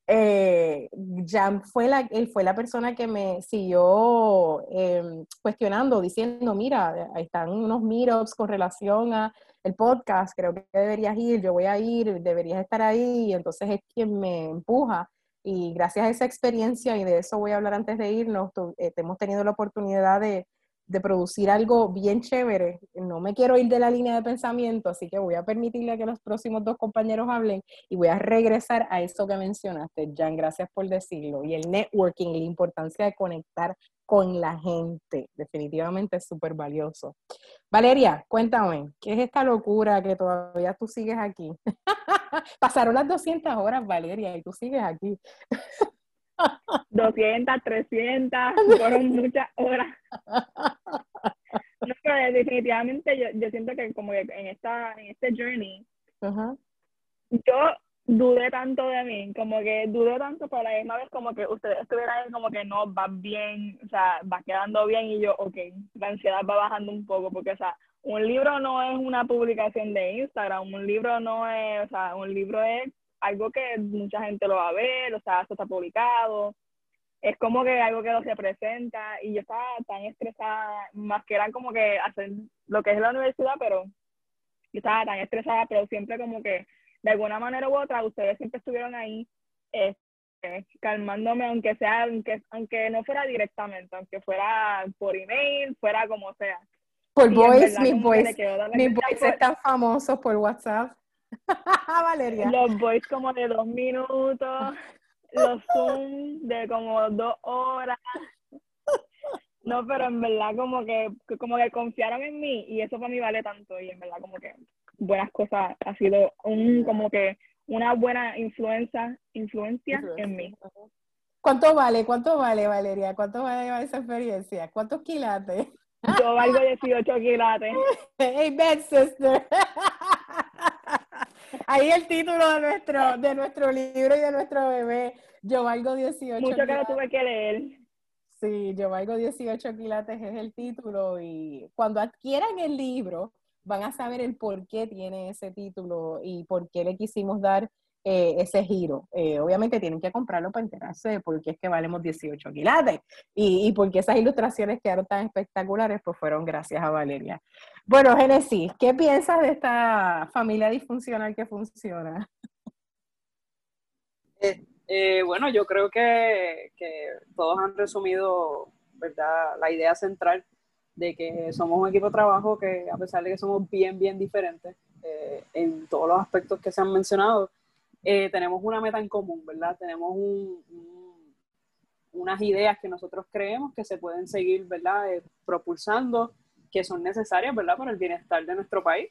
Eh, Jan fue la, él fue la persona que me siguió eh, cuestionando, diciendo, mira, ahí están unos meetups con relación a el podcast, creo que deberías ir, yo voy a ir, deberías estar ahí, y entonces es quien me empuja. Y gracias a esa experiencia, y de eso voy a hablar antes de irnos, tu- eh, hemos tenido la oportunidad de, de producir algo bien chévere. No me quiero ir de la línea de pensamiento, así que voy a permitirle que los próximos dos compañeros hablen y voy a regresar a eso que mencionaste, Jan, gracias por decirlo. Y el networking, la importancia de conectar con la gente, definitivamente es súper valioso. Valeria, cuéntame, ¿qué es esta locura que todavía tú sigues aquí? Pasaron las 200 horas, Valeria, y tú sigues aquí. 200, 300, fueron muchas horas. No, pero definitivamente yo, yo siento que como en esta en este journey Ajá. yo dudé tanto de mí, como que dudé tanto, pero a la misma vez como que ustedes estuvieran como que no, vas bien, o sea, vas quedando bien y yo, ok, la ansiedad va bajando un poco, porque, o sea, un libro no es una publicación de Instagram, un libro no es, o sea, un libro es algo que mucha gente lo va a ver, o sea, eso está publicado, es como que algo que no se presenta y yo estaba tan estresada, más que era como que hacer lo que es la universidad, pero yo estaba tan estresada, pero siempre como que de alguna manera u otra ustedes siempre estuvieron ahí este, calmándome, aunque sea, aunque, aunque no fuera directamente, aunque fuera por email, fuera como sea. Por Y voice, verdad le voice, gracias voice por- están famosos por WhatsApp. Valeria. los voice como de dos minutos, los Zoom de como dos horas. No, pero en verdad como que, como que confiaron en mí y eso para mí vale tanto y en verdad como que buenas cosas, ha sido un como que una buena influencia, influencia en mí. ¿Cuánto vale? ¿Cuánto vale, Valeria? ¿Cuánto vale esa experiencia? ¿Cuántos quilates? Yo valgo 18 quilates. Hey, bad sister. Ahí el título de nuestro, de nuestro libro y de nuestro bebé. Yo valgo 18 Mucho que lo tuve que leer. Sí, yo valgo 18 quilates es el título y cuando adquieran el libro van a saber el por qué tiene ese título y por qué le quisimos dar eh, ese giro. Eh, obviamente tienen que comprarlo para enterarse de por qué es que valemos 18 quilates y, y por qué esas ilustraciones quedaron tan espectaculares, pues fueron gracias a Valeria. Bueno, Génesis, ¿qué piensas de esta familia disfuncional que funciona? Eh, bueno, yo creo que, todos han resumido, ¿verdad? La idea central de que somos un equipo de trabajo que a pesar de que somos bien, bien diferentes eh, en todos los aspectos que se han mencionado, eh, tenemos una meta en común, ¿verdad? Tenemos un- un- unas ideas que nosotros creemos que se pueden seguir, ¿verdad? Eh, propulsando, que son necesarias, ¿verdad? Para el bienestar de nuestro país.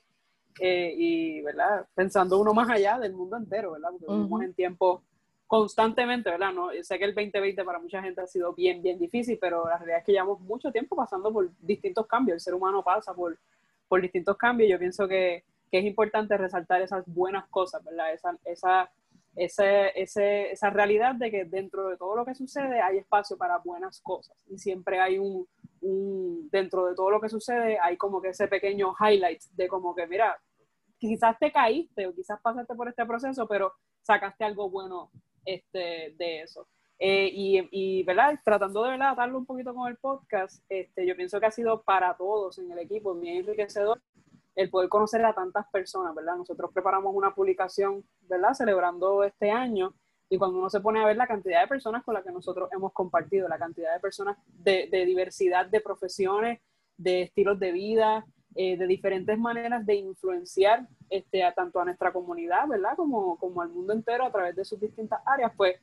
Eh, y, ¿verdad? Pensando uno más allá del mundo entero, ¿verdad? Porque vivimos Ujú. en tiempos constantemente, ¿verdad? No, yo sé que el 2020 para mucha gente ha sido bien, bien difícil, pero la realidad es que llevamos mucho tiempo pasando por distintos cambios. El ser humano pasa por, por distintos cambios. Yo pienso que, que es importante resaltar esas buenas cosas, ¿verdad? Esa, esa, ese, ese, esa realidad de que dentro de todo lo que sucede hay espacio para buenas cosas y siempre hay un, un, dentro de todo lo que sucede hay como que ese pequeño highlight de como que mira, quizás te caíste o quizás pasaste por este proceso, pero sacaste algo bueno este, de eso. Eh, y, y, ¿verdad? Tratando de ¿verdad? atarlo un poquito con el podcast, este, yo pienso que ha sido para todos en el equipo bien enriquecedor el poder conocer a tantas personas, ¿verdad? Nosotros preparamos una publicación, ¿verdad? Celebrando este año y cuando uno se pone a ver la cantidad de personas con las que nosotros hemos compartido, la cantidad de personas de, diversidad de profesiones, de estilos de vida, eh, de diferentes maneras de influenciar este, a, tanto a nuestra comunidad, ¿verdad? Como, como al mundo entero a través de sus distintas áreas, pues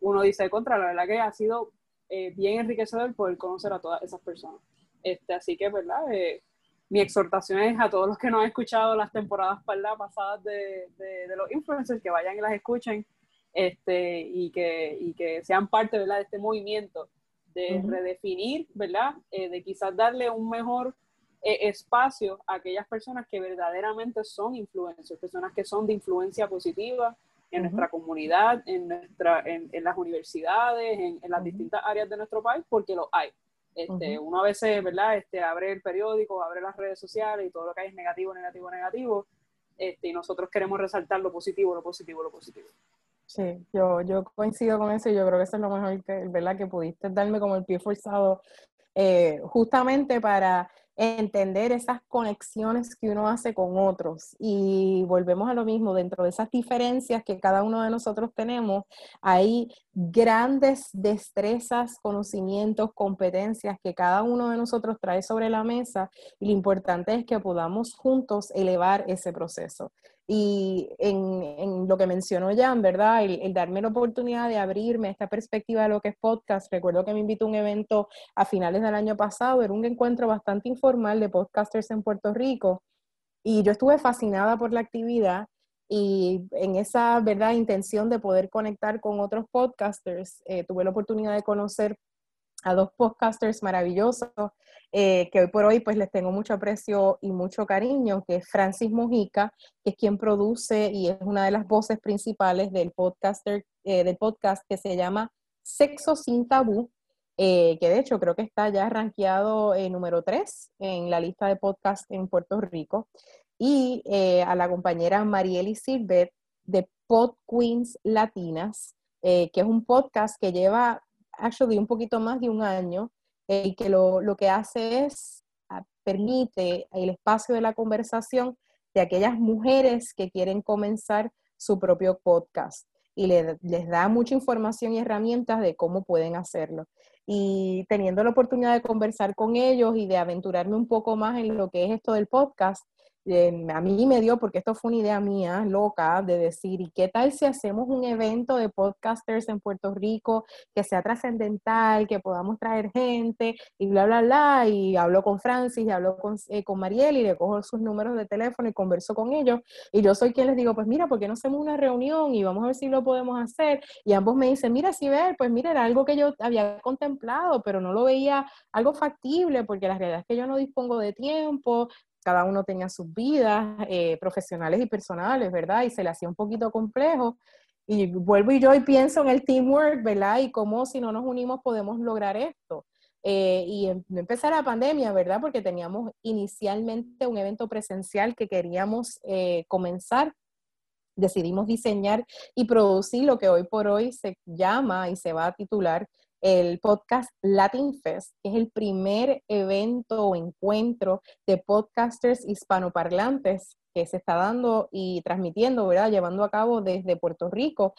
uno dice contra, la verdad que ha sido eh, bien enriquecedor poder conocer a todas esas personas. Este, así que, ¿verdad? Eh, mi exhortación es a todos los que no han escuchado las temporadas pasadas de, de, los influencers, que vayan y las escuchen este, y, que, y que sean parte ¿verdad? de este movimiento de redefinir, ¿verdad? de quizás darle un mejor e, espacio a aquellas personas que verdaderamente son influencers, personas que son de influencia positiva en nuestra comunidad, en, nuestra, en, las universidades, en, las distintas áreas de nuestro país, porque lo hay. Este, Uno a veces, ¿verdad? Este, abre el periódico, abre las redes sociales y todo lo que hay es negativo, negativo, negativo. Este, y nosotros queremos resaltar lo positivo, lo positivo, lo positivo. Sí, yo, yo coincido con eso y yo creo que eso es lo mejor que, ¿verdad? que pudiste darme como el pie forzado eh, justamente para entender esas conexiones que uno hace con otros. Y volvemos a lo mismo, dentro de esas diferencias que cada uno de nosotros tenemos, hay grandes destrezas, conocimientos, competencias que cada uno de nosotros trae sobre la mesa y lo importante es que podamos juntos elevar ese proceso. Y en, lo que mencionó Jan, ¿verdad? El, darme la oportunidad de abrirme esta perspectiva de lo que es podcast. Recuerdo que me invitó a un evento a finales del año pasado, era un encuentro bastante informal de podcasters en Puerto Rico. Y yo estuve fascinada por la actividad y en esa, ¿verdad?, intención de poder conectar con otros podcasters, eh, tuve la oportunidad de conocer a dos podcasters maravillosos eh, que hoy por hoy pues les tengo mucho aprecio y mucho cariño, que es Francis Mojica, que es quien produce y es una de las voces principales del, podcaster, eh, del podcast que se llama Sexo sin Tabú, eh, que de hecho creo que está ya rankeado número 3 en la lista de podcast en Puerto Rico, y a la compañera Marieli Silvet de Pod Queens Latinas, que es un podcast que lleva actually un poquito más de un año y que lo, lo, que hace es ah, permite el espacio de la conversación de aquellas mujeres que quieren comenzar su propio podcast y les da mucha información y herramientas de cómo pueden hacerlo. Y teniendo la oportunidad de conversar con ellos y de aventurarme un poco más en lo que es esto del podcast, eh, a mí me dio, porque esto fue una idea mía loca, de decir, ¿y qué tal si hacemos un evento de podcasters en Puerto Rico que sea trascendental, que podamos traer gente y bla, bla, bla? Y hablo con Francis y hablo con, eh, con Mariel y le cojo sus números de teléfono y converso con ellos. Y yo soy quien les digo, pues mira, ¿por qué no hacemos una reunión y vamos a ver si lo podemos hacer? Y ambos me dicen, mira, si ver, pues mira, era algo que yo había contemplado, pero no lo veía algo factible porque la realidad es que yo no dispongo de tiempo, cada uno tenía sus vidas eh, profesionales y personales, ¿verdad? Y se le hacía un poquito complejo. Y vuelvo y yo y pienso en el teamwork, ¿verdad? Y cómo si no nos unimos podemos lograr esto. Eh, y em, empezar la pandemia, ¿verdad? Porque teníamos inicialmente un evento presencial que queríamos eh, comenzar. Decidimos diseñar y producir lo que hoy por hoy se llama y se va a titular el podcast Latin Fest, que es el primer evento o encuentro de podcasters hispanoparlantes que se está dando y transmitiendo, ¿verdad? Llevando a cabo desde Puerto Rico,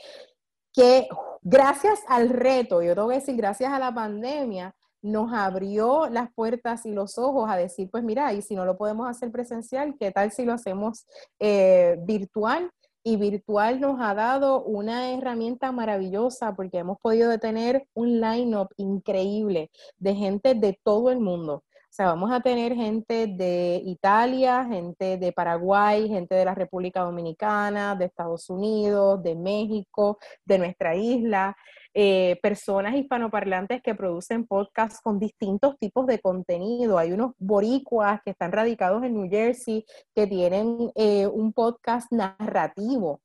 que gracias al reto, yo tengo que decir, gracias a la pandemia, nos abrió las puertas y los ojos a decir, pues mira, y si no lo podemos hacer presencial, ¿qué tal si lo hacemos eh, virtual? Y virtual nos ha dado una herramienta maravillosa porque hemos podido tener un line-up increíble de gente de todo el mundo. O sea, vamos a tener gente de Italia, gente de Paraguay, gente de la República Dominicana, de Estados Unidos, de México, de nuestra isla. Eh, personas hispanoparlantes que producen podcasts con distintos tipos de contenido. Hay unos boricuas que están radicados en New Jersey que tienen eh, un podcast narrativo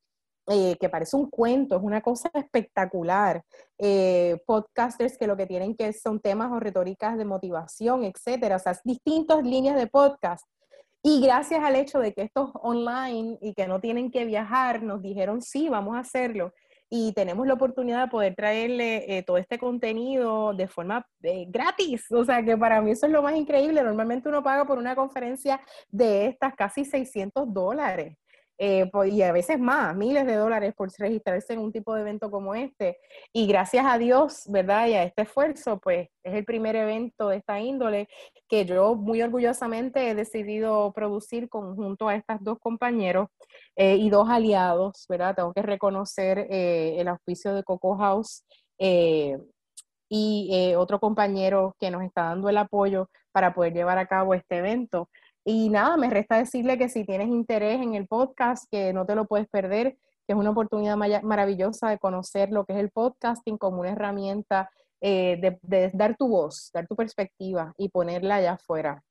eh, que parece un cuento, es una cosa espectacular. Eh, podcasters que lo que tienen que son temas o retóricas de motivación, etcétera, o sea, distintas líneas de podcast. Y gracias al hecho de que esto es online y que no tienen que viajar, nos dijeron sí, vamos a hacerlo y tenemos la oportunidad de poder traerle eh, todo este contenido de forma eh, gratis. O sea, que para mí eso es lo más increíble. Normalmente uno paga por una conferencia de estas casi 600 dólares. Eh, y a veces más, miles de dólares por registrarse en un tipo de evento como este. Y gracias a Dios, ¿verdad? Y a este esfuerzo, pues es el primer evento de esta índole que yo muy orgullosamente he decidido producir conjunto a estas dos compañeros eh, y dos aliados, ¿verdad? Tengo que reconocer eh, el auspicio de Coco House y otro compañero que nos está dando el apoyo para poder llevar a cabo este evento. Y nada, me resta decirle que si tienes interés en el podcast, que no te lo puedes perder, que es una oportunidad maravillosa de conocer lo que es el podcasting como una herramienta eh, de, dar tu voz, dar tu perspectiva y ponerla allá afuera.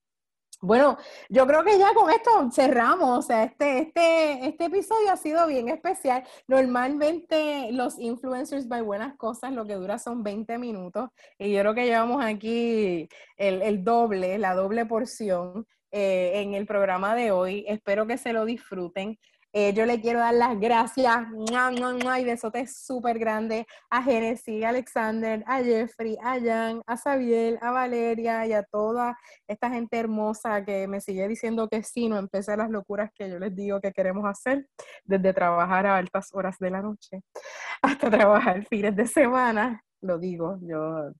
Bueno, yo creo que ya con esto cerramos. O sea, este, este, este episodio ha sido bien especial. Normalmente los influencers by buenas cosas lo que dura son 20 minutos y yo creo que llevamos aquí el, el doble, la doble porción. Eh, en el programa de hoy. Espero que se lo disfruten. Eh, yo le quiero dar las gracias y besote súper grande a Genesis, a Alexander, a Jeffrey, a Jan, a Xavier, a Valeria y a toda esta gente hermosa que me sigue diciendo que sí, no empecé las locuras que yo les digo que queremos hacer, desde trabajar a altas horas de la noche hasta trabajar fines de semana. Lo digo, yo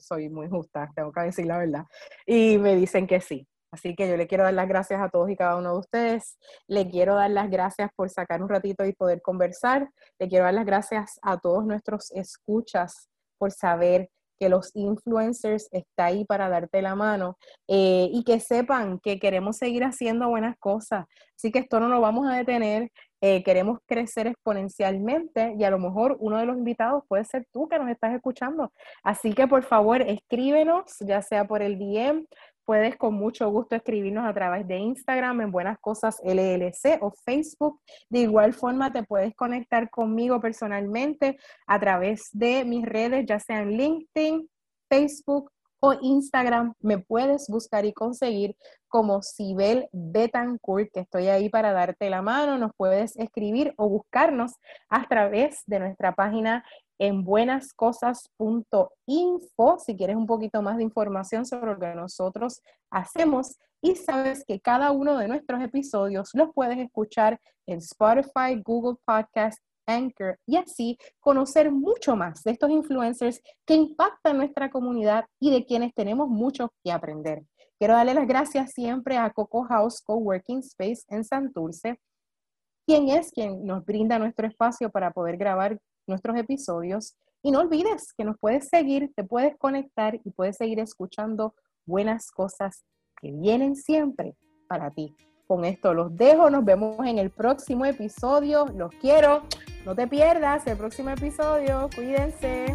soy muy justa, tengo que decir la verdad. Y me dicen que sí. Así que yo le quiero dar las gracias a todos y cada uno de ustedes. Le quiero dar las gracias por sacar un ratito y poder conversar. Le quiero dar las gracias a todos nuestros escuchas por saber que los influencers está ahí para darte la mano eh, y que sepan que queremos seguir haciendo buenas cosas. Así que esto no lo vamos a detener. Eh, queremos crecer exponencialmente y a lo mejor uno de los invitados puede ser tú que nos estás escuchando. Así que por favor escríbenos, ya sea por el DM, puedes con mucho gusto escribirnos a través de Instagram en Buenas Cosas LLC o Facebook. De igual forma, te puedes conectar conmigo personalmente a través de mis redes, ya sean LinkedIn, Facebook o Instagram. Me puedes buscar y conseguir como Sibel Betancourt, que estoy ahí para darte la mano. Nos puedes escribir o buscarnos a través de nuestra página en buenascosas.info si quieres un poquito más de información sobre lo que nosotros hacemos y sabes que cada uno de nuestros episodios los puedes escuchar en Spotify, Google Podcast, Anchor y así conocer mucho más de estos influencers que impactan nuestra comunidad y de quienes tenemos mucho que aprender. Quiero darle las gracias siempre a Coco House Coworking Space en Santurce, quien es quien nos brinda nuestro espacio para poder grabar nuestros episodios. Y no olvides que nos puedes seguir, te puedes conectar y puedes seguir escuchando buenas cosas que vienen siempre para ti. Con esto los dejo, nos vemos en el próximo episodio. Los quiero, no te pierdas el próximo episodio. Cuídense.